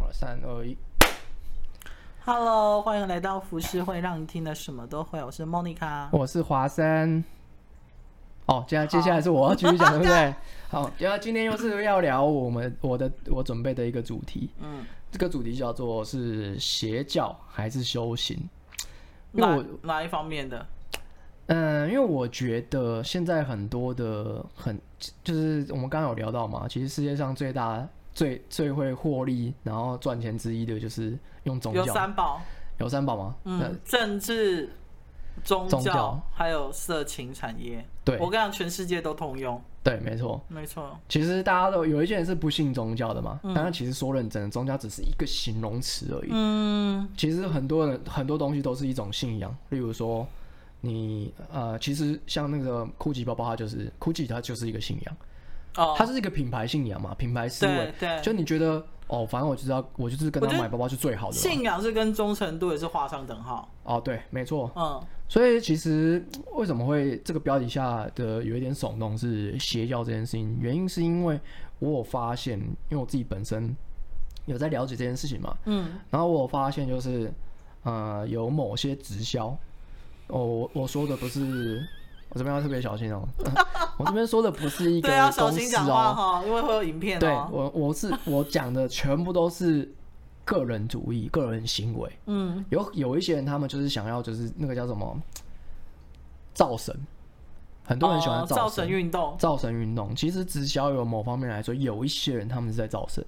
好了，三二一。Hello，欢迎来到浮世会，让你听的什么都会。我是 Monica，我是华生。哦，接下接下来是我要继续讲，对不对？好，然后今天又是要聊我们我的我准备的一个主题。嗯，这个主题叫做是邪教还是修行？因为我哪哪一方面的？嗯，因为我觉得现在很多的很就是我们刚刚有聊到嘛，其实世界上最大。最最会获利，然后赚钱之一的就是用宗教。有三宝，有三宝吗？嗯，政治、宗教，宗教还有色情产业。对，我跟你讲，全世界都通用。对，没错，没错。其实大家都有一些人是不信宗教的嘛，但是其实说认真的，宗教只是一个形容词而已。嗯，其实很多人很多东西都是一种信仰，例如说你呃，其实像那个 GUCCI 包包，它就是 GUCCI，它就是一个信仰。哦，它是一个品牌信仰嘛，品牌思维。对，就你觉得哦，反正我就知道，我就是跟他买包包是最好的。信仰是跟忠诚度也是画上等号。哦，对，没错。嗯，所以其实为什么会这个标题下的有一点耸动是邪教这件事情，原因是因为我有发现，因为我自己本身有在了解这件事情嘛。嗯。然后我有发现就是，呃，有某些直销，哦，我我说的不是。我这边要特别小心哦、喔，我这边说的不是一个公司哦、喔，对，要小心讲话哈，因为会有影片、喔。对我，我是我讲的全部都是个人主义、个人行为。嗯，有有一些人他们就是想要，就是那个叫什么造神，很多人喜欢造神运动。造神运动其实直销有某方面来说，有一些人他们是在造神。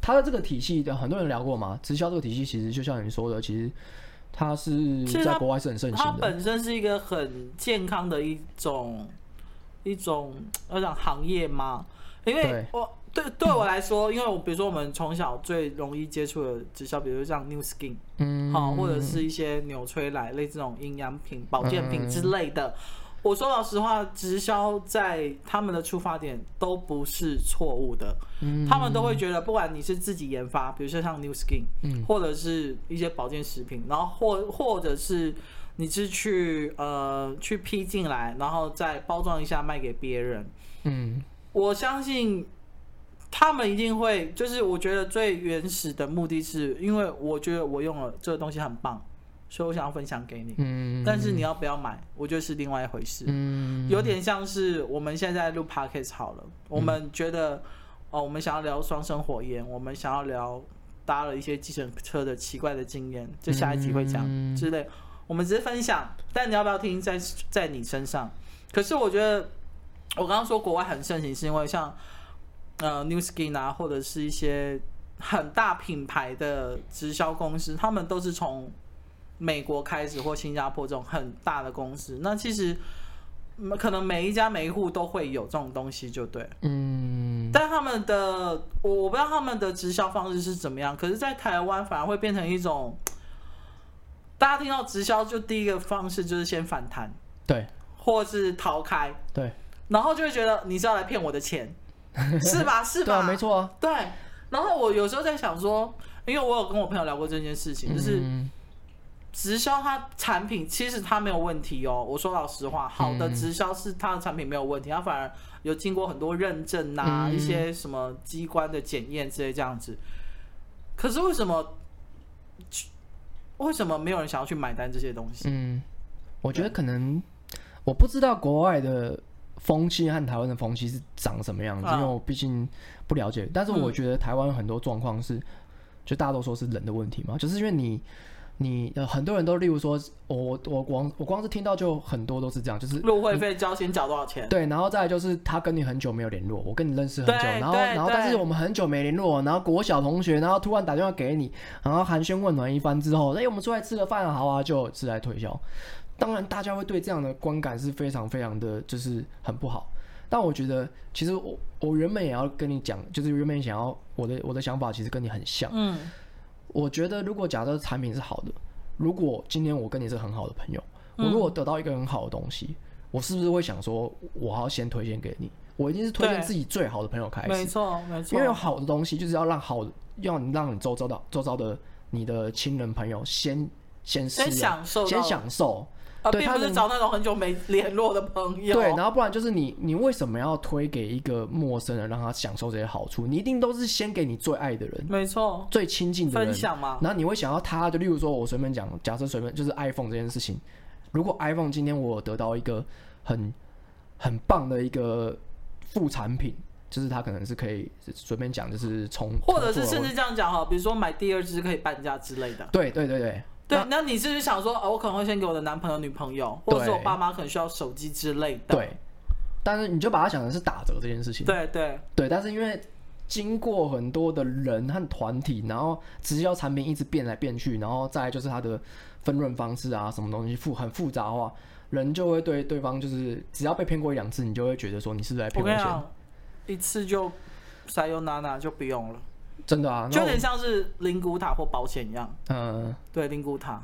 他的这个体系的很多人聊过嘛，直销这个体系其实就像你说的，其实。它是在国外是很盛行的。它本身是一个很健康的一种一种我想行业吗？因为我对对我来说，因为我比如说我们从小最容易接触的直销，比如像 New Skin，嗯，好，或者是一些纽崔莱类这种营养品、保健品之类的。我说老实话，直销在他们的出发点都不是错误的，嗯，他们都会觉得，不管你是自己研发，比如说像 New Skin，嗯，或者是一些保健食品，然后或或者是你是去呃去批进来，然后再包装一下卖给别人，嗯，我相信他们一定会，就是我觉得最原始的目的是，因为我觉得我用了这个东西很棒。所以我想要分享给你，嗯，但是你要不要买，我觉得是另外一回事，嗯，有点像是我们现在录 podcast 好了，我们觉得，哦，我们想要聊双生火焰，我们想要聊搭了一些计程车的奇怪的经验，就下一集会讲之类，我们只是分享，但你要不要听在在你身上？可是我觉得，我刚刚说国外很盛行，是因为像呃 New Skin 啊，或者是一些很大品牌的直销公司，他们都是从美国开始或新加坡这种很大的公司，那其实可能每一家每一户都会有这种东西，就对。嗯。但他们的我我不知道他们的直销方式是怎么样，可是，在台湾反而会变成一种，大家听到直销就第一个方式就是先反弹，对，或是逃开，对，然后就会觉得你是要来骗我的钱，是吧？是吧？对啊，没错啊。对。然后我有时候在想说，因为我有跟我朋友聊过这件事情，就是。嗯直销它产品其实它没有问题哦，我说老实话，好的直销是它的产品没有问题，它反而有经过很多认证呐、啊，一些什么机关的检验之类这样子。可是为什么为什么没有人想要去买单这些东西？嗯，我觉得可能我不知道国外的风气和台湾的风气是长什么样子，因为我毕竟不了解。但是我觉得台湾有很多状况是，就大家都说是人的问题嘛，就是因为你。你很多人都，例如说，我我光我光是听到就很多都是这样，就是入会费交先缴多少钱？对，然后再来就是他跟你很久没有联络，我跟你认识很久，然后然后但是我们很久没联络，然后国小同学，然后突然打电话给你，然后寒暄问暖一番之后，哎，我们出来吃个饭好啊，就是来推销。当然，大家会对这样的观感是非常非常的就是很不好。但我觉得，其实我我原本也要跟你讲，就是原本想要我的我的想法其实跟你很像，嗯。我觉得，如果假设产品是好的，如果今天我跟你是很好的朋友，我如果得到一个很好的东西，我是不是会想说，我要先推荐给你？我一定是推荐自己最好的朋友开始。没错，没错。因为有好的东西，就是要让好，要你让你周遭的周遭的你的亲人朋友先先试，先享受，先享受。啊，并不是找那种很久没联络的朋友。对，然后不然就是你，你为什么要推给一个陌生人，让他享受这些好处？你一定都是先给你最爱的人，没错，最亲近的人分享嘛。然后你会想要他，就例如说，我随便讲，假设随便就是 iPhone 这件事情，如果 iPhone 今天我有得到一个很很棒的一个副产品。就是他可能是可以随便讲，就是从或者是甚至这样讲哈，比如说买第二支可以半价之类的。对对对对。对，那你是不是想说，哦，我可能会先给我的男朋友、女朋友，或者是我爸妈可能需要手机之类的。对。但是你就把它想成是打折这件事情。对对对，但是因为经过很多的人和团体，然后直销产品一直变来变去，然后再来就是它的分润方式啊，什么东西复很复杂的话，人就会对对方就是只要被骗过一两次，你就会觉得说你是不是在骗我钱。一次就塞优娜娜就不用了，真的啊，就有点像是灵骨塔或保险一样。嗯，对，灵骨塔，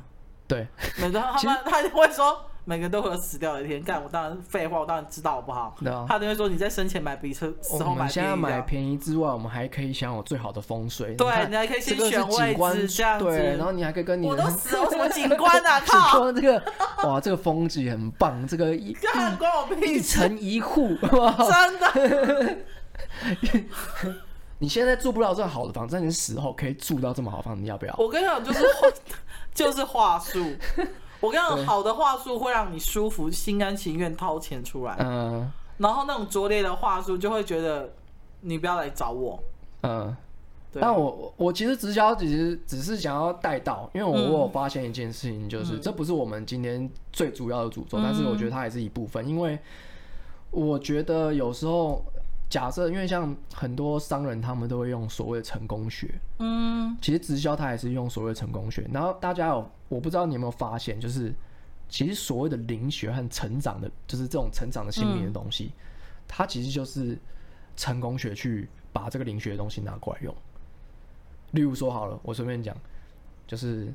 对，每个 他们他就会说，每个都会有死掉的一天。干，我当然废话，我当然知道好不好？对啊，他就会说，你在生前买比车时候买便宜。我们现在买便宜之外，我们还可以享有最好的风水。对，你还可以先选位置这样子。对，然后你还可以跟你我都死了，什么景观啊？靠，这个哇，这个风景很棒，这个一一城一户，真的。你现在住不了这么好的房子，但你死后可以住到这么好的房子，你要不要？我跟你讲，就是 就是话术。我跟你讲，好的话术会让你舒服、心甘情愿掏钱出来。嗯。然后那种拙劣的话术就会觉得你不要来找我。嗯。但我我其实直销其实只是想要带到，因为我我有发现一件事情，就是、嗯、这不是我们今天最主要的主轴，嗯、但是我觉得它也是一部分，因为我觉得有时候。假设，因为像很多商人，他们都会用所谓的成功学。嗯，其实直销它也是用所谓的成功学。然后大家有，我不知道你有没有发现，就是其实所谓的灵学和成长的，就是这种成长的心灵的东西，嗯、它其实就是成功学去把这个灵学的东西拿过来用。例如说好了，我随便讲，就是。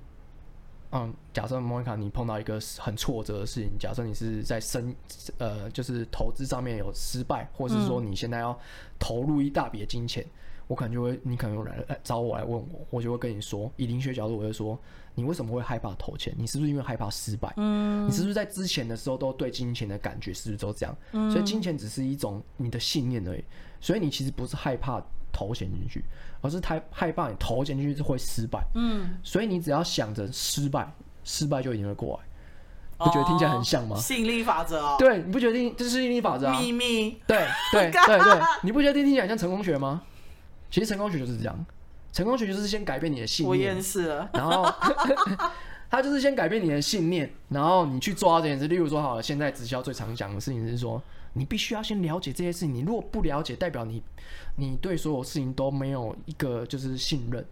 嗯，假设莫妮卡，你碰到一个很挫折的事情，假设你是在生呃，就是投资上面有失败，或者是说你现在要投入一大笔的金钱，嗯、我可能就会，你可能来来找我来问我，我就会跟你说，以灵学角度，我会说，你为什么会害怕投钱？你是不是因为害怕失败？嗯，你是不是在之前的时候都对金钱的感觉是不是都这样？嗯，所以金钱只是一种你的信念而已，所以你其实不是害怕。投钱进去，而是太害怕你投钱进去会失败。嗯，所以你只要想着失败，失败就一定会过来。不觉得听起来很像吗？吸引力法则哦。对，你不觉得这是吸引力法则啊？秘密。对对 对对，你不觉得听起来像成功学吗？其实成功学就是这样，成功学就是先改变你的信念。我厌世了。然后 他就是先改变你的信念，然后你去做这件事。例如说，好了，现在直销最常讲的事情是说。你必须要先了解这些事情。你如果不了解，代表你，你对所有事情都没有一个就是信任。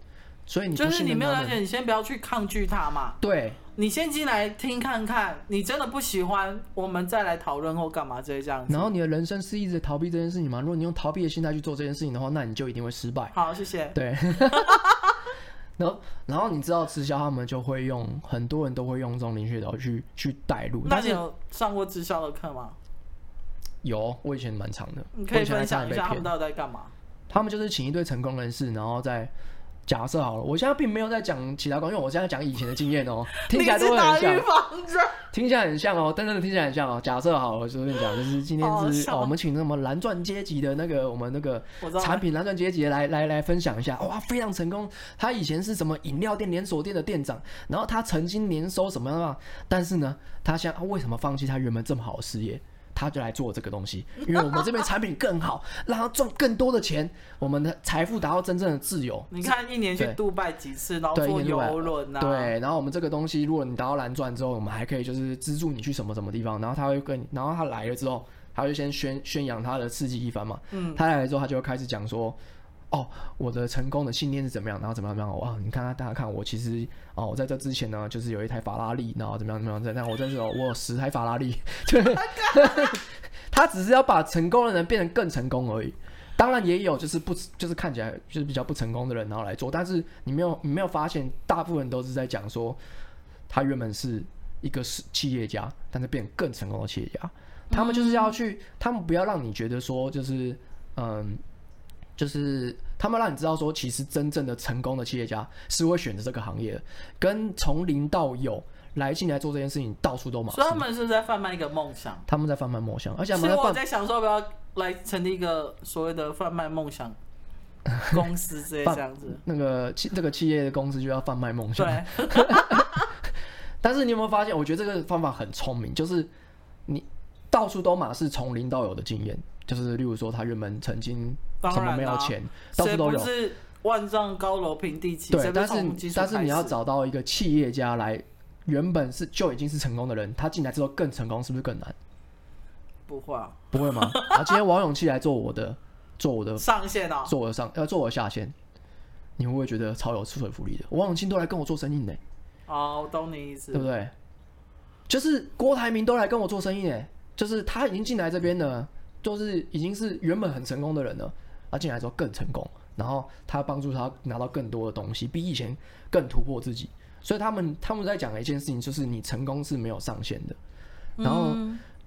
所以你就是你没有了解，你先不要去抗拒它嘛。对，你先进来听看看，你真的不喜欢，我们再来讨论或干嘛这些这样子。然后你的人生是一直逃避这件事情吗？如果你用逃避的心态去做这件事情的话，那你就一定会失败。好，谢谢。对。然后，然后你知道直销他们就会用，很多人都会用这种灵学导去去带路。那你有上过直销的课吗？有，我以前蛮长的。你可以分享一下他们到底在干嘛？他们就是请一堆成功人士，然后再假设好了。我现在并没有在讲其他关，因为我现在讲以前的经验哦、喔，听起来都会很像。听起来很像哦、喔，真的听起来很像哦、喔。假设好了，就跟你讲，就是今天是哦，我们请什么蓝钻阶级的那个我们那个产品蓝钻阶级来来来分享一下。哇，非常成功。他以前是什么饮料店连锁店的店长，然后他曾经年收什么样的？但是呢，他现在为什么放弃他原本这么好的事业？他就来做这个东西，因为我们这边产品更好，让他赚更多的钱，我们的财富达到真正的自由。你看，一年去杜拜几次，然后坐游轮啊，对，然后我们这个东西，如果你达到蓝钻之后，我们还可以就是资助你去什么什么地方，然后他会跟你，然后他来了之后，他就先宣宣扬他的刺激一番嘛。嗯，他来了之后，他就会开始讲说。哦，我的成功的信念是怎么样？然后怎么样？怎么样？哇，你看他，大家看我，其实哦，我在这之前呢，就是有一台法拉利，然后怎么样？怎么样？但我真是哦，我有十台法拉利。对，他只是要把成功的人变得更成功而已。当然也有就是不，就是看起来就是比较不成功的人，然后来做。但是你没有，你没有发现，大部分都是在讲说，他原本是一个是企业家，但是变更成功的企业家。他们就是要去，他们不要让你觉得说，就是嗯。就是他们让你知道说，其实真正的成功的企业家是会选择这个行业的，跟从零到有，来进来做这件事情，到处都马。所以他们是在贩卖一个梦想。他们在贩卖梦想，而且其实我在想说，要不要来成立一个所谓的贩卖梦想公司之类 这样子？那个企这个企业的公司就要贩卖梦想。对。但是你有没有发现？我觉得这个方法很聪明，就是你到处都马是从零到有的经验，就是例如说他原本曾经什么没有钱，到处都有。万丈高楼平地起。对，但是但是你要找到一个企业家来，原本是就已经是成功的人，他进来之后更成功，是不是更难？不会啊，不会吗？啊，今天王永庆来做我的，做我的上线啊，做我的上要做我的下线，你会不会觉得超有说服力的？王永庆都来跟我做生意呢。哦，我懂你意思，对不对？就是郭台铭都来跟我做生意呢，就是他已经进来这边了，就是已经是原本很成功的人了，他进来之后更成功。然后他帮助他拿到更多的东西，比以前更突破自己。所以他们他们在讲的一件事情，就是你成功是没有上限的，然后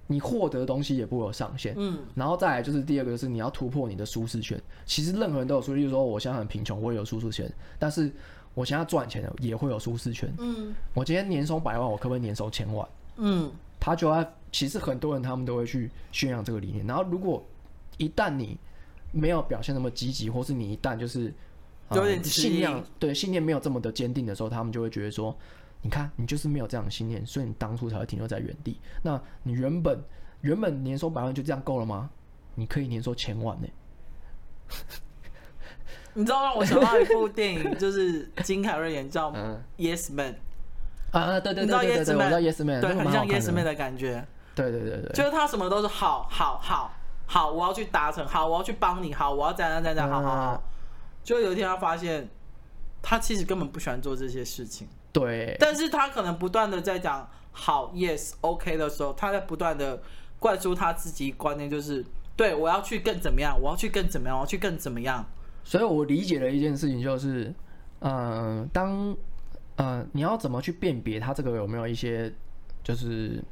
你获得的东西也不会有上限。嗯，然后再来就是第二个，就是你要突破你的舒适圈。其实任何人都有舒适，例如说我现在很贫穷，我也有舒适圈，但是我现在赚钱了也会有舒适圈。嗯，我今天年收百万，我可不可以年收千万？嗯，他就要其实很多人他们都会去宣扬这个理念。然后如果一旦你没有表现那么积极，或是你一旦就是有点信念，对信念没有这么的坚定的时候，他们就会觉得说，你看你就是没有这样的信念，所以你当初才会停留在原地。那你原本原本年收百万就这样够了吗？你可以年收千万呢、欸。你知道让我想到一部电影，就是金凯瑞演叫《Yes Man》啊，对对对对对，我知道 Yes Man，对，很像 Yes Man 的感觉。对对对对，就是他什么都是好好好。好，我要去达成。好，我要去帮你。好，我要怎样怎样。好好好。就有一天，他发现，他其实根本不喜欢做这些事情。对。但是他可能不断的在讲好，yes，OK 的时候，他在不断的灌输他自己观念，就是对我要去更怎么样，我要去更怎么样，我要去更怎么样。所以我理解的一件事情，就是，嗯、呃，当，呃，你要怎么去辨别他这个有没有一些，就是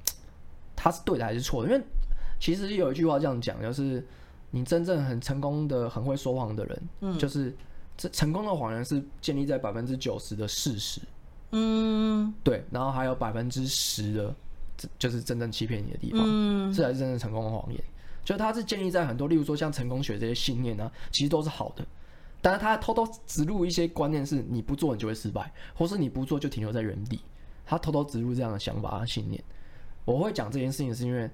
他是对的还是错的？因为。其实有一句话这样讲，就是你真正很成功的、很会说谎的人，嗯，就是这成功的谎言是建立在百分之九十的事实，嗯，对，然后还有百分之十的，就是真正欺骗你的地方，嗯，这才是真正成功的谎言。就它是建立在很多，例如说像成功学这些信念呢，其实都是好的，但是他偷偷植入一些观念，是你不做你就会失败，或是你不做就停留在原地，他偷偷植入这样的想法和信念。我会讲这件事情是因为。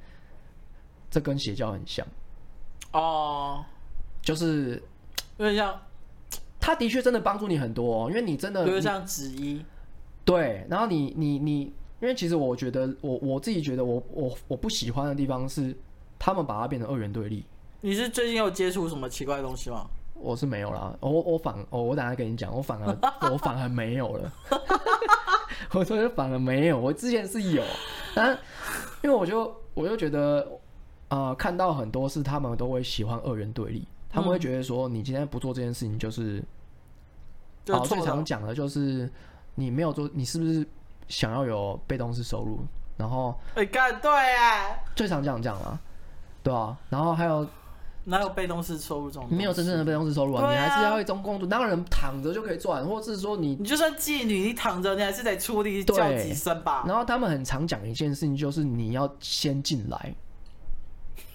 这跟邪教很像哦，oh, 就是有点像，他的确真的帮助你很多，哦，因为你真的就是像子衣，对，然后你你你，因为其实我觉得我我自己觉得我我我不喜欢的地方是他们把它变成二元对立。你是最近有接触什么奇怪的东西吗？我是没有啦，我我反我我等下跟你讲，我反而 我反而没有了，我说反而没有，我之前是有，但因为我就我就觉得。啊、呃，看到很多是他们都会喜欢二元对立，他们会觉得说，你今天不做这件事情就是，哦，最常讲的就是你没有做，你是不是想要有被动式收入？然后，哎，干对哎，最常这样讲了，对啊，然后还有哪有被动式收入这种？没有真正的被动式收入啊，啊你还是要一种工作，哪有人躺着就可以赚？或者是说你，你就算妓女，你躺着你还是得出力叫几声吧？然后他们很常讲一件事情，就是你要先进来。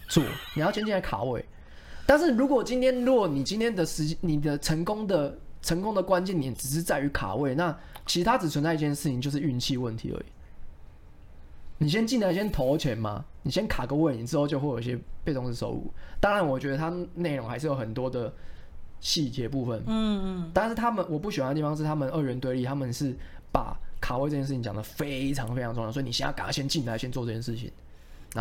做，你要先进来卡位，但是如果今天，如果你今天的时，你的成功的成功的关键点只是在于卡位，那其他只存在一件事情，就是运气问题而已。你先进来，先投钱嘛，你先卡个位，你之后就会有一些被动式收入。当然，我觉得它内容还是有很多的细节部分，嗯嗯，但是他们我不喜欢的地方是他们二元对立，他们是把卡位这件事情讲的非常非常重要，所以你现在赶快先进来，先做这件事情。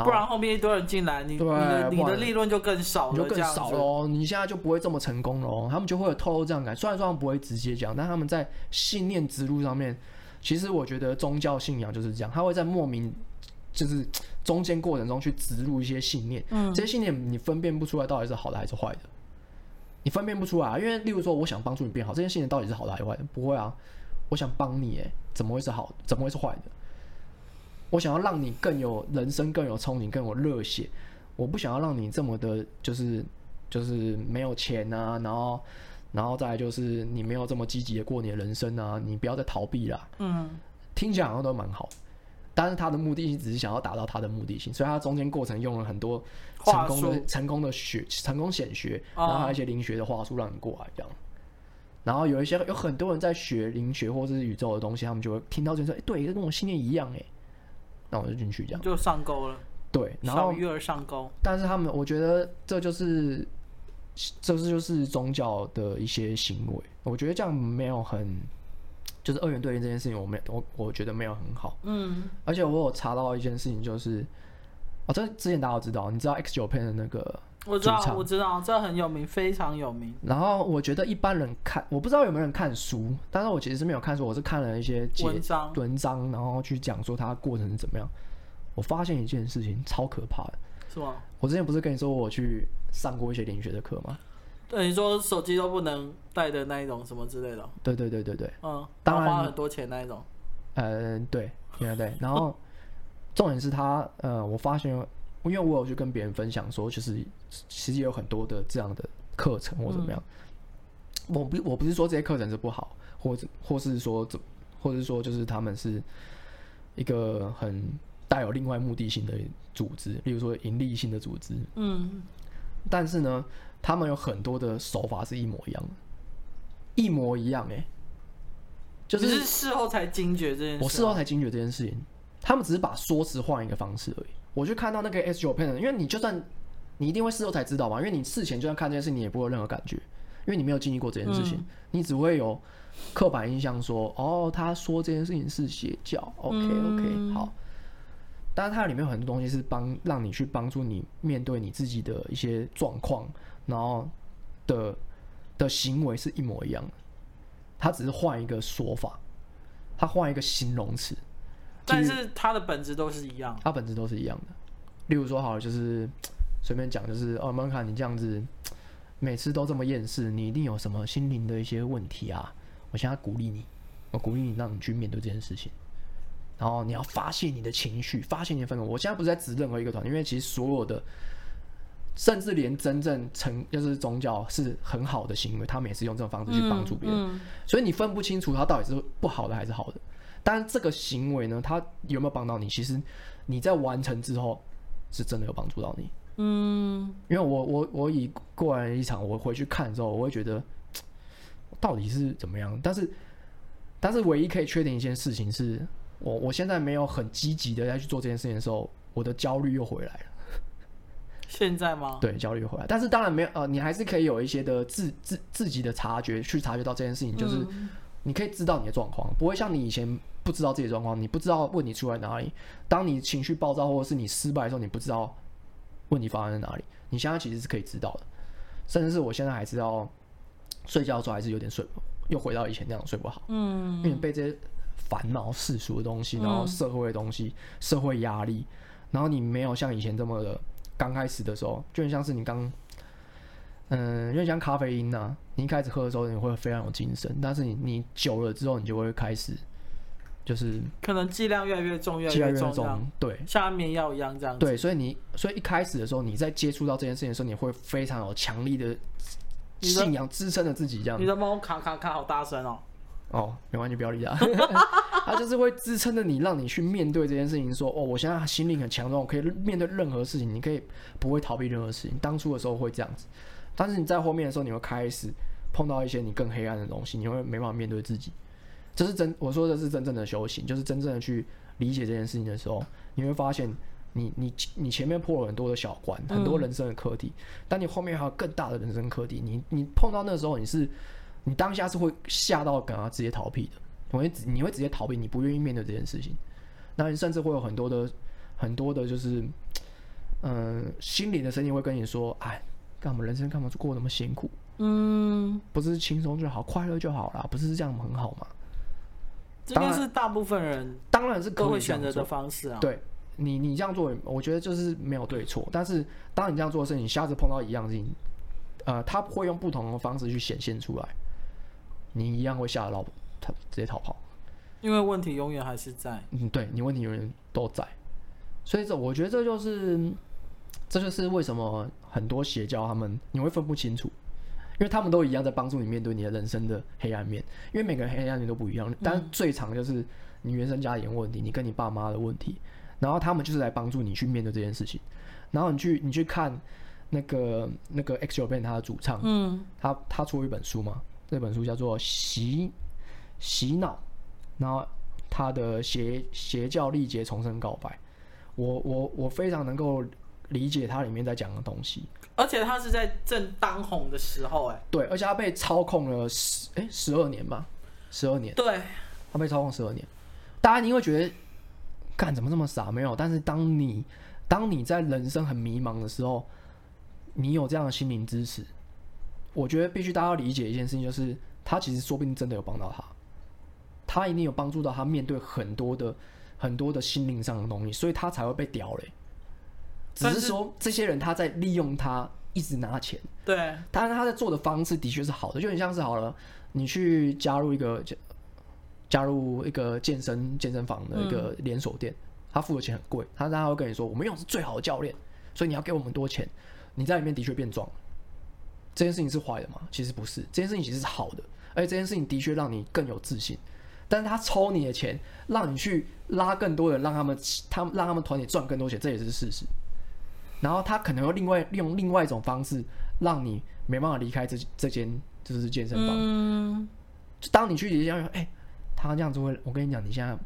不然后面一堆人进来，你你的你的利润就更少了，就更少了。你现在就不会这么成功了。他们就会有透露这样感，虽然说他们不会直接讲，但他们在信念之路上面，其实我觉得宗教信仰就是这样，他会在莫名就是中间过程中去植入一些信念。嗯，这些信念你分辨不出来到底是好的还是坏的，你分辨不出来，因为例如说我想帮助你变好，这些信念到底是好的还是坏的？不会啊，我想帮你，哎，怎么会是好？怎么会是坏的？我想要让你更有人生，更有憧憬，更有热血。我不想要让你这么的，就是就是没有钱啊，然后然后再来就是你没有这么积极的过你的人生啊，你不要再逃避啦。嗯，听起来好像都蛮好，但是他的目的性只是想要达到他的目的性，所以他中间过程用了很多成功的、成功的学、成功显学，然后还有一些灵学的话术让你过来这样。然后有一些有很多人在学灵学或者是宇宙的东西，他们就会听到就说：“哎，对，跟我信念一样。”哎，那我就进去这样，就上钩了。对，然后鱼儿上钩。但是他们，我觉得这就是，这是就是宗教的一些行为。我觉得这样没有很，就是二元对立这件事情，我没我我觉得没有很好。嗯。而且我有查到一件事情，就是，哦，这之前大家都知道，你知道 X Japan 的那个。我知道，我知道，这很有名，非常有名。然后我觉得一般人看，我不知道有没有人看书，但是我其实是没有看书，我是看了一些文章，文章，然后去讲说它过程是怎么样。我发现一件事情超可怕的，是吗？我之前不是跟你说我去上过一些灵学的课吗？对，你说手机都不能带的那一种什么之类的。对对对对对，嗯，当然花很多钱那一种。嗯、呃，对，对对。然后 重点是他，呃，我发现。因为我有去跟别人分享说，就是其实有很多的这样的课程或怎么样。嗯、我不我不是说这些课程是不好，或者或是说怎，或者是说就是他们是一个很带有另外目的性的组织，例如说盈利性的组织。嗯。但是呢，他们有很多的手法是一模一样的，一模一样哎、欸。就是，是事后才惊觉这件事、啊。我事后才惊觉这件事情，他们只是把说辞换一个方式而已。我就看到那个 S Japan，因为你就算你一定会事后才知道嘛，因为你事前就算看这件事，你也不会有任何感觉，因为你没有经历过这件事情，嗯、你只会有刻板印象说，哦，他说这件事情是邪教，OK OK，好。但是它里面有很多东西是帮让你去帮助你面对你自己的一些状况，然后的的行为是一模一样的，他只是换一个说法，他换一个形容词。但是它的本质都是一样，它本质都是一样的。例如说，好了，就是 随便讲，就是哦，曼卡，你这样子每次都这么厌世，你一定有什么心灵的一些问题啊！我现在鼓励你，我鼓励你，让你去面对这件事情。然后你要发泄你的情绪，发泄你的愤怒。我现在不是在指任何一个团，因为其实所有的，甚至连真正成就是宗教是很好的行为，他们也是用这种方式去帮助别人。嗯嗯、所以你分不清楚他到底是不好的还是好的。但这个行为呢，他有没有帮到你？其实你在完成之后，是真的有帮助到你。嗯，因为我我我以过来一场，我回去看之后，我会觉得 到底是怎么样？但是但是唯一可以确定一件事情是，我我现在没有很积极的在去做这件事情的时候，我的焦虑又回来了。现在吗？对，焦虑又回来。但是当然没有呃，你还是可以有一些的自自自己的察觉，去察觉到这件事情，就是你可以知道你的状况，不会像你以前。不知道自己的状况，你不知道问题出在哪里。当你情绪暴躁或者是你失败的时候，你不知道问题发生在哪里。你现在其实是可以知道的，甚至是我现在还知道睡觉的时候还是有点睡，又回到以前那样睡不好。嗯，因为被这些烦恼、世俗的东西，然后社会的东西、社会压力，然后你没有像以前这么的刚开始的时候，就很像是你刚，嗯，因为像咖啡因呐、啊，你一开始喝的时候你会非常有精神，但是你你久了之后，你就会开始。就是可能剂量越来越重，越来越重，重对，像安眠药一样这样。对，所以你，所以一开始的时候，你在接触到这件事情的时候，你会非常有强力的信仰支撑着自己，这样。你的猫卡卡卡好大声哦！哦，没关系，不要理他。他就是会支撑着你，让你去面对这件事情。说，哦，我现在心灵很强壮，我可以面对任何事情，你可以不会逃避任何事情。当初的时候会这样子，但是你在后面的时候，你会开始碰到一些你更黑暗的东西，你会没办法面对自己。这是真，我说的是真正的修行，就是真正的去理解这件事情的时候，你会发现你，你你你前面破了很多的小关，很多人生的课题，嗯、但你后面还有更大的人生课题。你你碰到那时候，你是你当下是会吓到，赶快直接逃避的，你会你会直接逃避，你不愿意面对这件事情。那你甚至会有很多的很多的，就是嗯、呃，心里的声音会跟你说：“哎，干嘛人生干嘛就过那么辛苦？嗯，不是轻松就好，快乐就好啦，不是这样很好吗？”这个是大部分人当然是都会选择的方式啊。对你，你这样做，我觉得就是没有对错。但是，当你这样做的时候，你下次碰到一样事情，呃，他会用不同的方式去显现出来，你一样会吓得老他直接逃跑，因为问题永远还是在。嗯，对你问题永远都在，所以这我觉得这就是，这就是为什么很多邪教他们你会分不清楚。因为他们都一样在帮助你面对你的人生的黑暗面，因为每个人黑暗面都不一样，但是最常就是你原生家庭问题，你跟你爸妈的问题，然后他们就是来帮助你去面对这件事情。然后你去你去看那个那个 X-Japan 他的主唱，嗯，他他出了一本书嘛，这本书叫做洗洗脑，然后他的邪邪教历劫重生告白，我我我非常能够理解他里面在讲的东西，而且他是在正当红的时候，哎，对，而且他被操控了十哎十二年吧，十二年，对，他被操控十二年，大家你会觉得，干怎么这么傻？没有，但是当你。当你在人生很迷茫的时候，你有这样的心灵支持，我觉得必须大家要理解一件事情，就是他其实说不定真的有帮到他，他一定有帮助到他面对很多的很多的心灵上的东西，所以他才会被屌嘞。只是说这些人他在利用他，一直拿钱。对，但是他在做的方式的确是好的，就很像是好了，你去加入一个加入一个健身健身房的一个连锁店。嗯他付的钱很贵，他他会跟你说，我们用的是最好的教练，所以你要给我们多钱。你在里面的确变壮了，这件事情是坏的吗？其实不是，这件事情其实是好的，而且这件事情的确让你更有自信。但是他抽你的钱，让你去拉更多人，让他们他让他们团体赚更多钱，这也是事实。然后他可能会另外用另外一种方式，让你没办法离开这这间就是健身房。嗯，当你去底下说，哎，他这样子会，我跟你讲，你现在。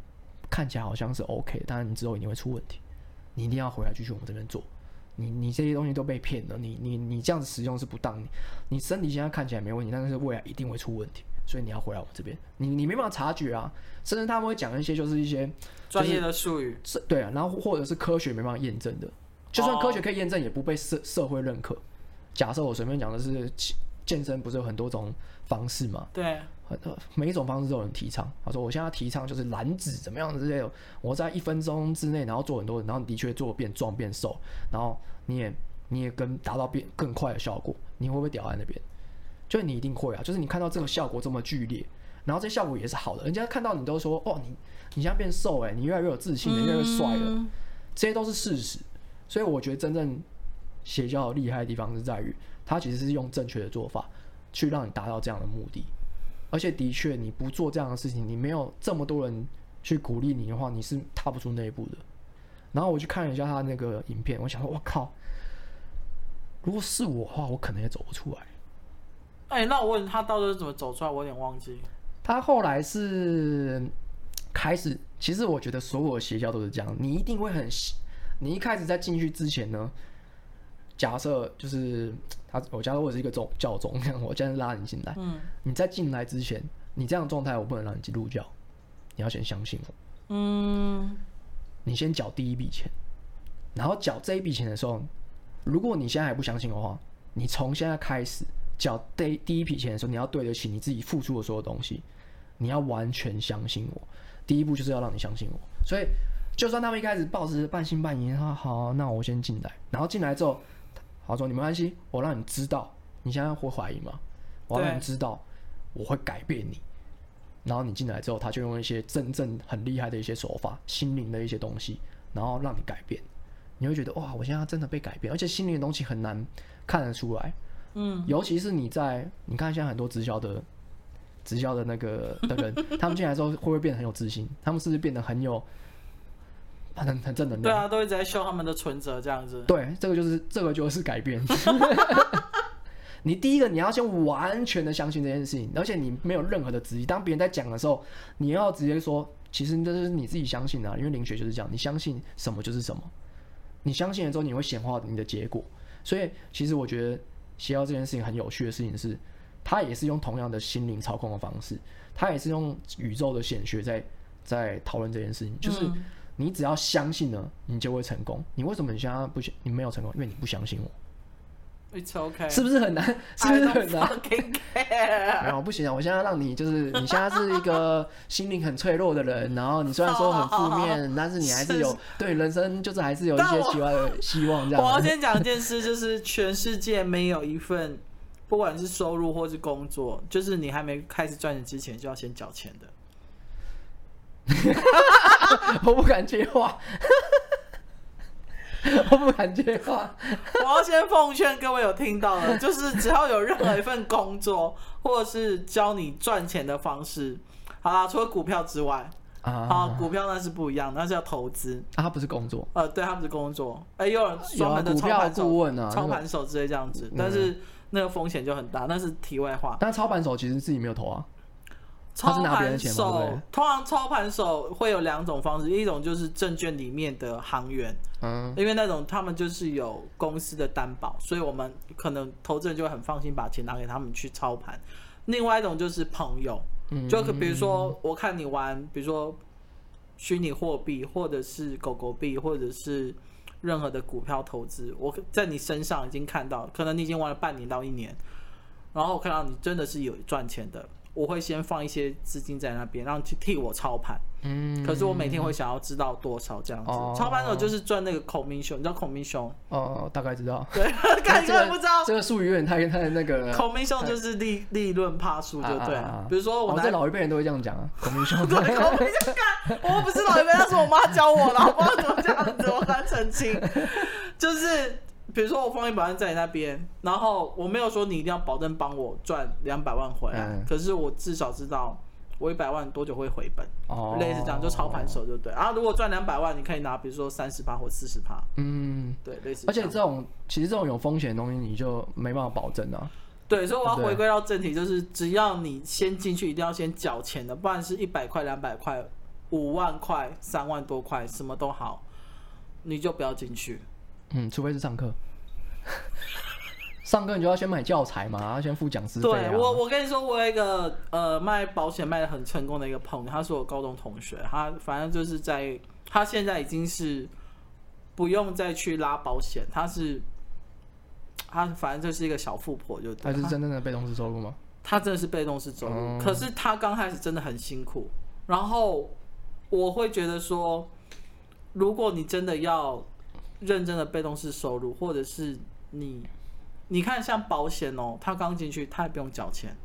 看起来好像是 OK，但是你之后一定会出问题，你一定要回来继续我们这边做。你你这些东西都被骗了，你你你这样子使用是不当。你你身体现在看起来没问题，但是未来一定会出问题，所以你要回来我们这边。你你没办法察觉啊，甚至他们会讲一些就是一些专业的术语，是对啊，然后或者是科学没办法验证的，就算科学可以验证，也不被社社会认可。假设我随便讲的是健身，不是有很多种方式吗？对。每一种方式都有人提倡。他说：“我现在提倡就是燃脂怎么样的之类的。我在一分钟之内，然后做很多，然后你的确做变壮变瘦，然后你也你也跟达到变更快的效果。你会不会屌在那边？就你一定会啊！就是你看到这个效果这么剧烈，然后这效果也是好的，人家看到你都说：哦，你你现在变瘦诶，你越来越有自信了，越来越帅了。这些都是事实。所以我觉得真正邪教厉害的地方是在于，它其实是用正确的做法去让你达到这样的目的。”而且的确，你不做这样的事情，你没有这么多人去鼓励你的话，你是踏不出那一步的。然后我去看了一下他那个影片，我想说，我靠，如果是我的话，我可能也走不出来。哎、欸，那我问他到底是怎么走出来，我有点忘记。他后来是开始，其实我觉得所有的邪教都是这样，你一定会很，你一开始在进去之前呢。假设就是他，我假设我是一个宗教宗，我现在拉你进来。嗯，你在进来之前，你这样状态，我不能让你进入教，你要先相信我。嗯，你先缴第一笔钱，然后缴这一笔钱的时候，如果你现在还不相信的话，你从现在开始缴第第一笔钱的时候，你要对得起你自己付出的所有东西，你要完全相信我。第一步就是要让你相信我，所以就算他们一开始抱着半信半疑，他好，那我先进来，然后进来之后。他说：“你没关系，我让你知道，你现在会怀疑吗？我让你知道，我会改变你。然后你进来之后，他就用一些真正很厉害的一些手法，心灵的一些东西，然后让你改变。你会觉得哇，我现在真的被改变，而且心灵的东西很难看得出来。嗯，尤其是你在你看现在很多直销的直销的那个的人，他们进来之后会不会变得很有自信？他们是不是变得很有？”很很正能量。对啊，都一直在秀他们的存折这样子。对，这个就是这个就是改变。你第一个你要先完全的相信这件事情，而且你没有任何的质疑。当别人在讲的时候，你要直接说，其实这是你自己相信的啊，因为灵学就是这样，你相信什么就是什么。你相信了之后，你会显化你的结果。所以，其实我觉得邪教这件事情很有趣的事情是，他也是用同样的心灵操控的方式，他也是用宇宙的显学在在讨论这件事情，就是。嗯你只要相信呢，你就会成功。你为什么你现在不相？你没有成功，因为你不相信我。It's okay。是不是很难？是不是很难？没有，不行啊！我现在让你就是，你现在是一个心灵很脆弱的人，然后你虽然说很负面，但是你还是有 是对人生就是还是有一些奇怪的希望。这样。我要先讲一件事，就是全世界没有一份，不管是收入或是工作，就是你还没开始赚钱之前就要先缴钱的。我不敢接话，我不敢接话。我要先奉劝各位有听到的，就是只要有任何一份工作，或者是教你赚钱的方式，好啦，除了股票之外，啊，股票那是不一样，那是要投资啊，它不是工作。呃，对，它不是工作。哎，有人专门的操盘手顾问啊，操盘手之类这样子，但是那个风险就很大，那是题外话。但操盘手其实自己没有投啊。操盘手通常操盘手会有两种方式，一种就是证券里面的行员，嗯，因为那种他们就是有公司的担保，所以我们可能投资人就会很放心把钱拿给他们去操盘。另外一种就是朋友，就比如说我看你玩，比如说虚拟货币，或者是狗狗币，或者是任何的股票投资，我在你身上已经看到，可能你已经玩了半年到一年，然后我看到你真的是有赚钱的。我会先放一些资金在那边，让去替我操盘。嗯，可是我每天会想要知道多少这样子。哦、操盘手就是赚那个孔明熊，你知道孔明熊？哦，大概知道。对，感觉不知道。这个术语有点太太那个。孔明熊就是利利润趴数，就对。啊比如说我，我、哦、这老一辈人都会这样讲啊。孔明熊。对，孔明兄干，我不是老一辈，那是我妈教我的，我不知道怎么这样子，我很澄清，就是。比如说我放一百万在你那边，然后我没有说你一定要保证帮我赚两百万回来，嗯、可是我至少知道我一百万多久会回本，哦、类似这样就操盘手就对。啊，如果赚两百万，你可以拿比如说三十趴或四十趴，嗯，对，类似。而且这种其实这种有风险的东西你就没办法保证啊。对，所以我要回归到正题，就是只要你先进去，一定要先缴钱的，不然是一百块、两百块、五万块、三万多块，什么都好，你就不要进去。嗯，除非是上课。上课你就要先买教材嘛，要先付讲师费。对我，我跟你说，我有一个呃卖保险卖的很成功的一个朋友，他是我高中同学，他反正就是在他现在已经是不用再去拉保险，他是他反正就是一个小富婆就，就他是真正的被动式收入吗？他真的是被动式收入，嗯、可是他刚开始真的很辛苦。然后我会觉得说，如果你真的要认真的被动式收入，或者是你，你看像保险哦，他刚进去他也不用缴钱，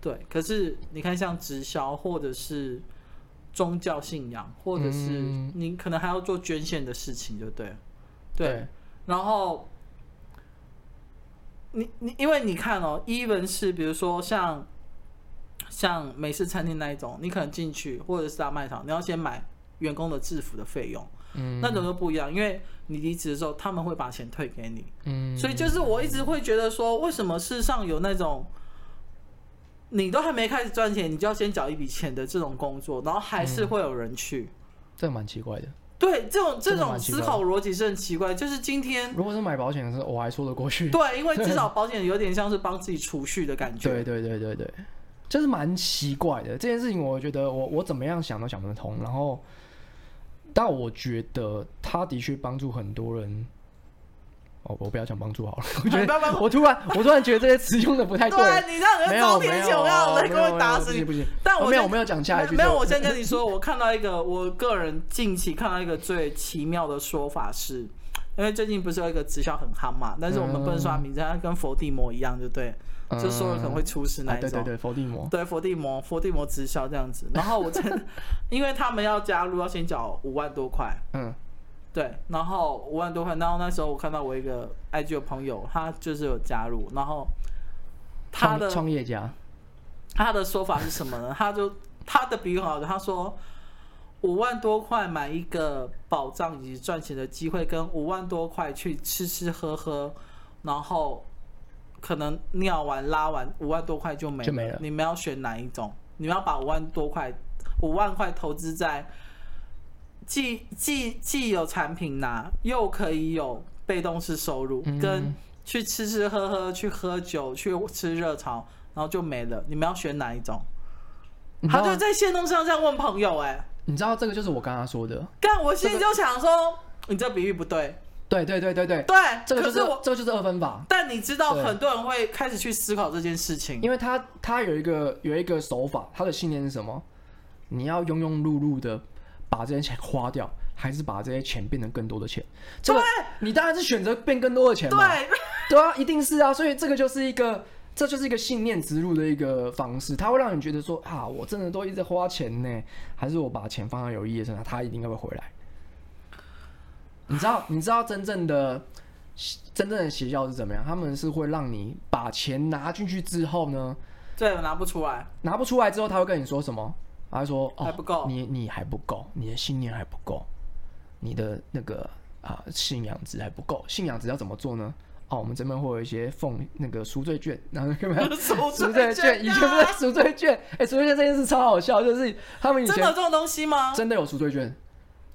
对。可是你看像直销或者是宗教信仰，或者是你可能还要做捐献的事情，就对，对。对然后你你因为你看哦，even 是比如说像像美式餐厅那一种，你可能进去或者是大卖场，你要先买员工的制服的费用。嗯，那种都不一样，因为你离职的时候，他们会把钱退给你。嗯，所以就是我一直会觉得说，为什么世上有那种你都还没开始赚钱，你就要先缴一笔钱的这种工作，然后还是会有人去？嗯、这蛮奇怪的。对，这种这种思考逻辑是很奇怪。就是今天，如果是买保险的时候，我还说得过去。对，因为至少保险有点像是帮自己储蓄的感觉。对对对对对，就是蛮奇怪的这件事情。我觉得我我怎么样想都想不通，然后。但我觉得他的确帮助很多人。哦，我不要讲帮助好了。我觉得 我突然，我突然觉得这些词用的不太对。对，你这样人中天雄啊，我给我打死你！不行，但我没有，我没有讲下一句。没有，我先跟你说，我看到一个，我个人近期看到一个最奇妙的说法是，因为最近不是有一个直销很夯嘛，但是我们不能说他名字，他跟佛地魔一样，就对。就说了可能会出事那一种，对对对，佛地魔，对佛地魔，佛地魔直销这样子。然后我真的，因为他们要加入，要先缴五万多块，嗯，对，然后五万多块。然后那时候我看到我一个 IG 的朋友，他就是有加入，然后他的创业家，他的说法是什么呢？他就他的比喻很好的，他说五万多块买一个保障以及赚钱的机会，跟五万多块去吃吃喝喝，然后。可能尿完拉完五万多块就没了，就没了。你们要选哪一种？你们要把五万多块、五万块投资在既既既有产品拿，又可以有被动式收入，嗯、跟去吃吃喝喝、去喝酒、去吃热潮，然后就没了。你们要选哪一种？他就在线动上这样问朋友、欸，哎，你知道这个就是我刚刚说的。但，我心里就想说，这个、你这比喻不对。对对对对对，对，这个就是我，这个就是二分法。但你知道，很多人会开始去思考这件事情，因为他他有一个有一个手法，他的信念是什么？你要庸庸碌碌的把这些钱花掉，还是把这些钱变成更多的钱？这个你当然是选择变更多的钱嘛。对，对啊，一定是啊。所以这个就是一个，这就是一个信念植入的一个方式，它会让你觉得说啊，我真的都一直花钱呢，还是我把钱放在有意义的身上，它一定会回来。你知道，你知道真正的真正的邪教是怎么样？他们是会让你把钱拿进去之后呢，对，拿不出来，拿不出来之后，他会跟你说什么？他说：“哦，还不够，你你还不够，你的信念还不够，你的那个啊信仰值还不够。信仰值要怎么做呢？哦，我们这边会有一些奉那个赎罪券，然后干嘛？赎罪券，以前不是赎罪券？哎，赎罪券这件事超好笑，就是他们以前真的有这种东西吗？真的有赎罪券，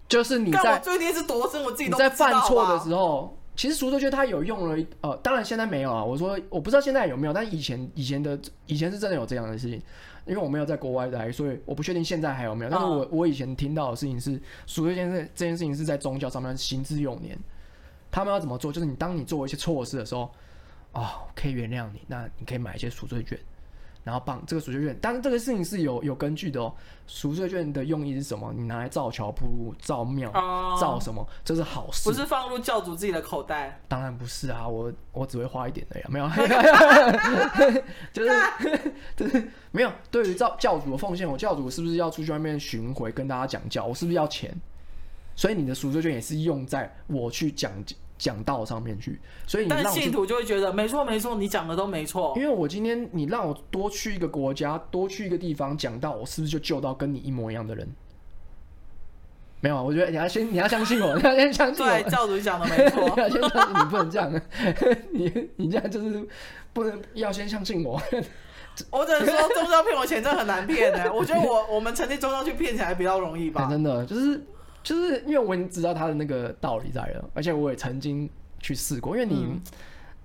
就是你在最近是多深，我自己都在犯错的时候。”其实赎罪券它有用了，呃，当然现在没有啊。我说我不知道现在有没有，但以前以前的以前是真的有这样的事情，因为我没有在国外待，所以我不确定现在还有没有。但是我我以前听到的事情是赎罪券这这件事情是在宗教上面行之有年。他们要怎么做？就是你当你做一些错事的时候，啊、哦，可以原谅你，那你可以买一些赎罪券。然后绑这个赎罪券，但是这个事情是有有根据的哦。赎罪券的用意是什么？你拿来造桥铺路、造庙、uh, 造什么？这是好事，不是放入教主自己的口袋。当然不是啊，我我只会花一点的呀，没有，就是就是没有。对于教教主的奉献，我教主是不是要出去外面巡回跟大家讲教？我是不是要钱？所以你的赎罪券也是用在我去讲。讲道上面去，所以你让但信徒就会觉得没错没错，你讲的都没错。因为我今天你让我多去一个国家，多去一个地方讲道，我是不是就救到跟你一模一样的人？没有啊，我觉得你要先你要相信我，你要先相信我。对，教主讲的没错，你要先相信，你不能这样，你你这样就是不能要先相信我。我只能说宗教骗我钱真的很难骗的，我觉得我我们成立宗教去骗起来比较容易吧。欸、真的就是。就是因为我已经知道他的那个道理在了，而且我也曾经去试过。因为你，嗯、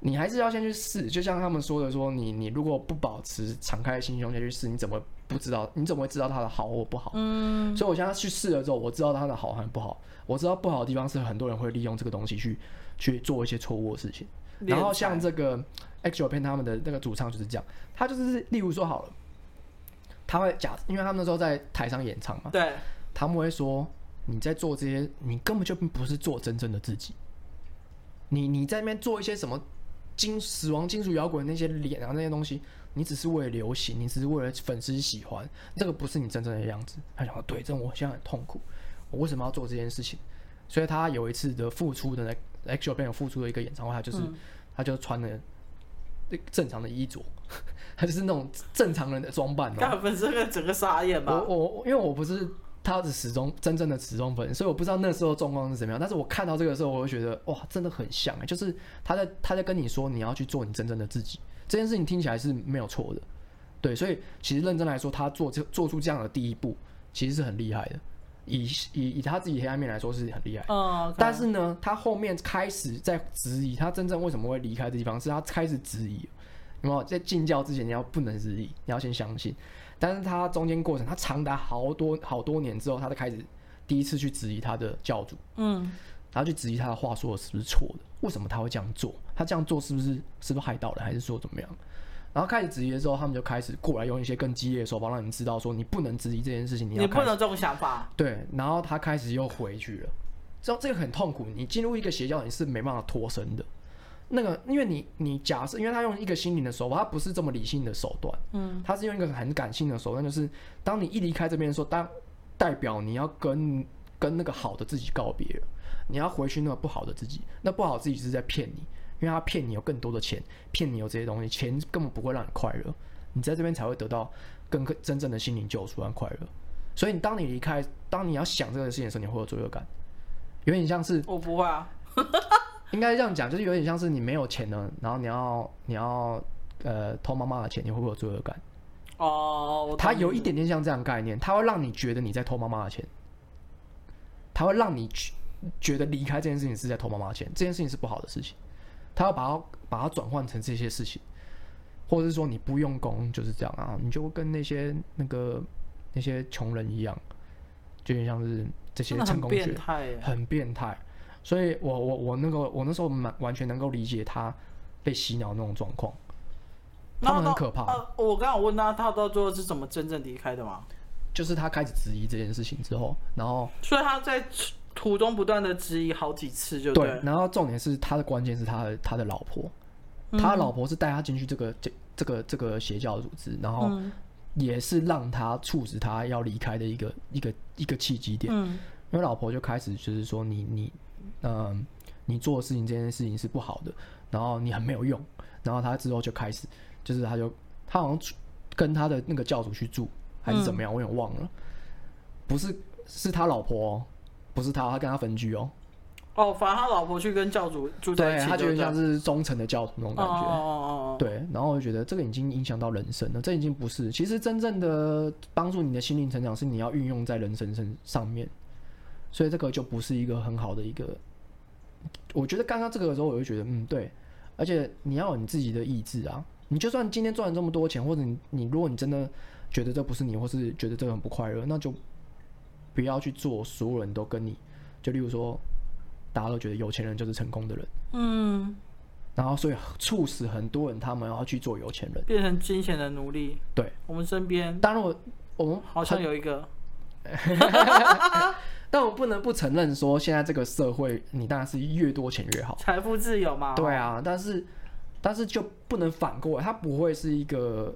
你还是要先去试。就像他们说的说，说你你如果不保持敞开的心胸先去试，你怎么不知道？你怎么会知道它的好或不好？嗯。所以我现在去试了之后，我知道它的好还是不好。我知道不好的地方是很多人会利用这个东西去去做一些错误的事情。然后像这个 X Japan 他们的那个主唱就是这样，他就是例如说好了，他会假，因为他们那时候在台上演唱嘛，对，他们会说。你在做这些，你根本就不是做真正的自己。你你在那边做一些什么金死亡金属摇滚那些脸啊那些东西，你只是为了流行，你只是为了粉丝喜欢，这个不是你真正的样子。他想说，对，这我现在很痛苦，我为什么要做这件事情？所以他有一次的付出的那 X Japan 有复出的一个演唱会，他就是、嗯、他就穿了正常的衣着，他就是那种正常人的装扮。那粉丝整个傻眼吧？我我因为我不是。他是始终真正的始终粉，所以我不知道那时候状况是怎么样。但是我看到这个时候，我会觉得哇，真的很像哎，就是他在他在跟你说你要去做你真正的自己，这件事情听起来是没有错的，对。所以其实认真来说，他做这做出这样的第一步，其实是很厉害的。以以以他自己黑暗面来说是很厉害，嗯。但是呢，他后面开始在质疑他真正为什么会离开这地方，是他开始质疑，有没有在进教之前你要不能质疑，你要先相信。但是他中间过程，他长达好多好多年之后，他才开始第一次去质疑他的教主，嗯，然后去质疑他的话说的是不是错的？为什么他会这样做？他这样做是不是是不是害到了，还是说怎么样？然后开始质疑的时候，他们就开始过来用一些更激烈的手法，让你知道说你不能质疑这件事情，你要你不能这种想法。对，然后他开始又回去了，这这个很痛苦。你进入一个邪教，你是没办法脱身的。那个，因为你你假设，因为他用一个心灵的手法，他不是这么理性的手段，嗯，他是用一个很感性的手段，就是当你一离开这边的时候，当代表你要跟跟那个好的自己告别。了，你要回去那个不好的自己，那不好的自己是在骗你，因为他骗你有更多的钱，骗你有这些东西，钱根本不会让你快乐，你在这边才会得到更真正的心灵救赎和快乐，所以你当你离开，当你要想这个事情的时候，你会有罪恶感，有点像是我不会啊。应该这样讲，就是有点像是你没有钱了，然后你要你要呃偷妈妈的钱，你会不会有罪恶感？哦，他有一点点像这样概念，他会让你觉得你在偷妈妈的钱，他会让你觉得离开这件事情是在偷妈妈的钱，这件事情是不好的事情，他要把它把它转换成这些事情，或者是说你不用功就是这样啊，你就跟那些那个那些穷人一样，就有点像是这些成功学很变态。所以我，我我我那个我那时候蛮完全能够理解他被洗脑那种状况，他们很可怕。呃、我刚刚问他，他到最后是怎么真正离开的吗？就是他开始质疑这件事情之后，然后所以他在途中不断的质疑好几次就对，就对。然后重点是他的关键是他的他的老婆，他老婆是带他进去这个这这个这个邪教组织，然后也是让他促使他要离开的一个一个一个契机点。嗯，因为老婆就开始就是说你你。嗯，你做的事情这件事情是不好的，然后你很没有用，然后他之后就开始，就是他就他好像跟他的那个教主去住，还是怎么样？我有点忘了。不是，是他老婆哦，不是他，他跟他分居哦。哦，反正他老婆去跟教主住在一起，对，他觉得像是忠诚的教徒那种感觉。哦哦哦哦。对，然后我就觉得这个已经影响到人生了，这已经不是。其实真正的帮助你的心灵成长，是你要运用在人生身上面。所以这个就不是一个很好的一个。我觉得刚刚这个的时候，我就觉得，嗯，对。而且你要有你自己的意志啊！你就算今天赚了这么多钱，或者你你，如果你真的觉得这不是你，或是觉得这个很不快乐，那就不要去做。所有人都跟你，就例如说。大家都觉得有钱人就是成功的人，嗯，然后所以促使很多人他们要去做有钱人，变成金钱的奴隶。对，我们身边，当然我我们好像有一个，但我不能不承认说，现在这个社会，你当然是越多钱越好，财富自由嘛。对啊，但是但是就不能反过来，它不会是一个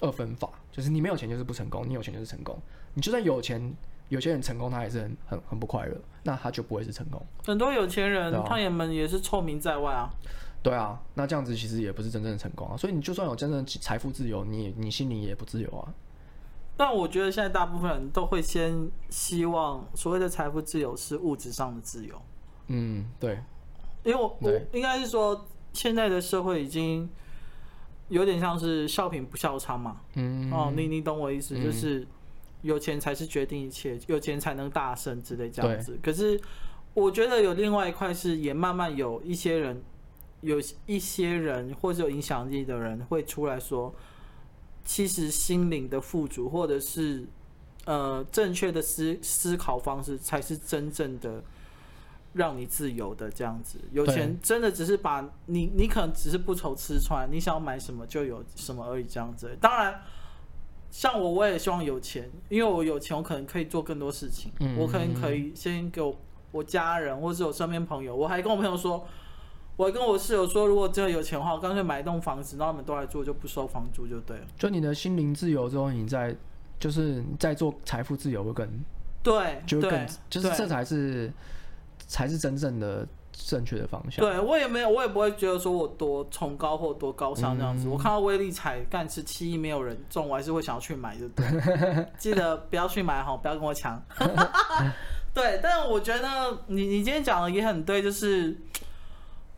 二分法，就是你没有钱就是不成功，你有钱就是成功，你就算有钱。有些人成功，他也是很很很不快乐，那他就不会是成功。很多有钱人，他也们也是臭名在外啊。对啊，那这样子其实也不是真正的成功啊。所以你就算有真正的财富自由，你你心里也不自由啊。但我觉得现在大部分人都会先希望所谓的财富自由是物质上的自由。嗯，对。因为我我应该是说，现在的社会已经有点像是笑贫不笑娼嘛。嗯。哦，你你懂我意思，嗯、就是。有钱才是决定一切，有钱才能大胜之类这样子。可是我觉得有另外一块是，也慢慢有一些人，有一些人或者有影响力的人会出来说，其实心灵的富足，或者是呃正确的思思考方式，才是真正的让你自由的这样子。有钱真的只是把你，你可能只是不愁吃穿，你想要买什么就有什么而已这样子。当然。像我，我也希望有钱，因为我有钱，我可能可以做更多事情。嗯、我可能可以先给我我家人，或者是我身边朋友。我还跟我朋友说，我还跟我室友说，如果真的有钱的话，我干脆买一栋房子，让他们都来住，就不收房租就对了。就你的心灵自由之后，你在就是你在做财富自由会更对，就会更就是这才是才是真正的。正确的方向。对，我也没有，我也不会觉得说我多崇高或多高尚这样子。嗯、我看到威力彩干吃七亿没有人中，我还是会想要去买，就对。记得不要去买哈，不要跟我抢。对，但是我觉得你你今天讲的也很对，就是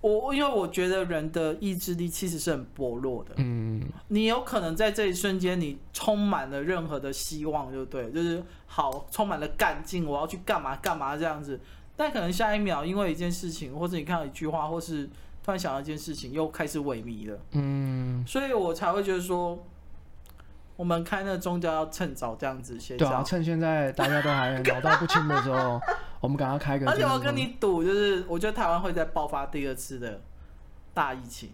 我因为我觉得人的意志力其实是很薄弱的。嗯。你有可能在这一瞬间，你充满了任何的希望，就对，就是好充满了干劲，我要去干嘛干嘛这样子。但可能下一秒，因为一件事情，或者你看到一句话，或是突然想到一件事情，又开始萎靡了。嗯，所以我才会觉得说，我们开那个宗教要趁早这样子先。对啊，趁现在大家都还 脑袋不清的时候，我们赶快开个。而且我跟你赌，就是我觉得台湾会再爆发第二次的大疫情。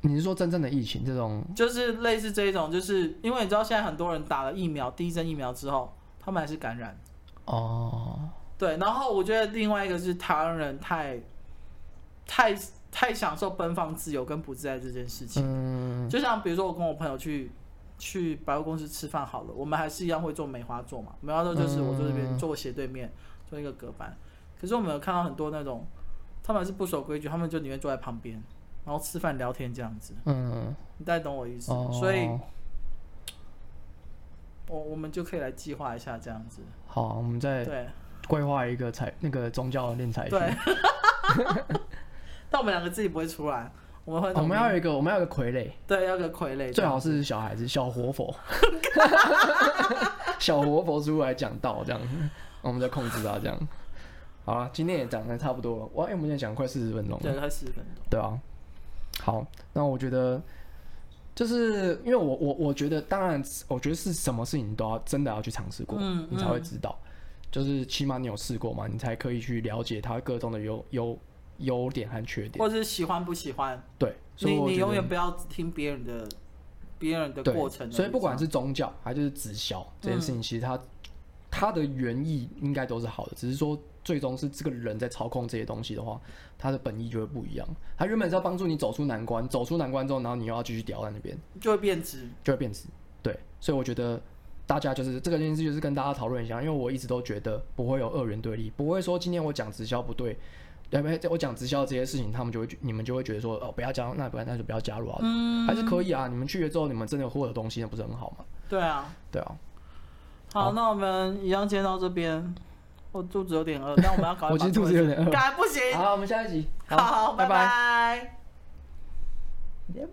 你是说真正的疫情这种？就是类似这一种，就是因为你知道现在很多人打了疫苗，第一针疫苗之后，他们还是感染。哦。对，然后我觉得另外一个是台湾人太太太享受奔放自由跟不自在这件事情。嗯，就像比如说我跟我朋友去去百货公司吃饭好了，我们还是一样会坐梅花座嘛。梅花座就是我坐这边，坐我斜对面，坐一个隔板。可是我们有看到很多那种，他们还是不守规矩，他们就宁愿坐在旁边，然后吃饭聊天这样子。嗯，你大概懂我意思。所以，我我们就可以来计划一下这样子。好，我们再对。规划一个财那个宗教的敛财。对，但我们两个自己不会出来，我们会。我们要有一个，我们要有一个傀儡。对，要个傀儡，最好是小孩子，小活佛 小活佛出来讲道这样，我们再控制它这样。好了，今天也讲的差不多了，哇，因为我们现在讲快四十分钟，对，快四十分钟，对啊。好，那我觉得就是因为我我我觉得，当然，我觉得是什么事情都要真的要去尝试过，嗯，你才会知道。就是起码你有试过嘛，你才可以去了解它各种的优优优点和缺点，或者是喜欢不喜欢。对，你你永远不要听别人的别人的过程。所以不管是宗教还是直销这件事情，其实它、嗯、它的原意应该都是好的，只是说最终是这个人在操控这些东西的话，他的本意就会不一样。他原本是要帮助你走出难关，走出难关之后，然后你又要继续吊在那边，就会变质，就会变质。对，所以我觉得。大家就是这个件事，就是跟大家讨论一下，因为我一直都觉得不会有二元对立，不会说今天我讲直销不对，对不对？我讲直销这些事情，他们就会你们就会觉得说哦，不要加入，那不然那就不要加入啊。嗯，还是可以啊。你们去了之后，你们真的获得东西，那不是很好吗？对啊，对啊。好，那我们一样先到这边。我肚子有点饿，但我们要搞。我今天肚子有点饿，赶不行。好，我们下一集。好，好，拜拜。拜拜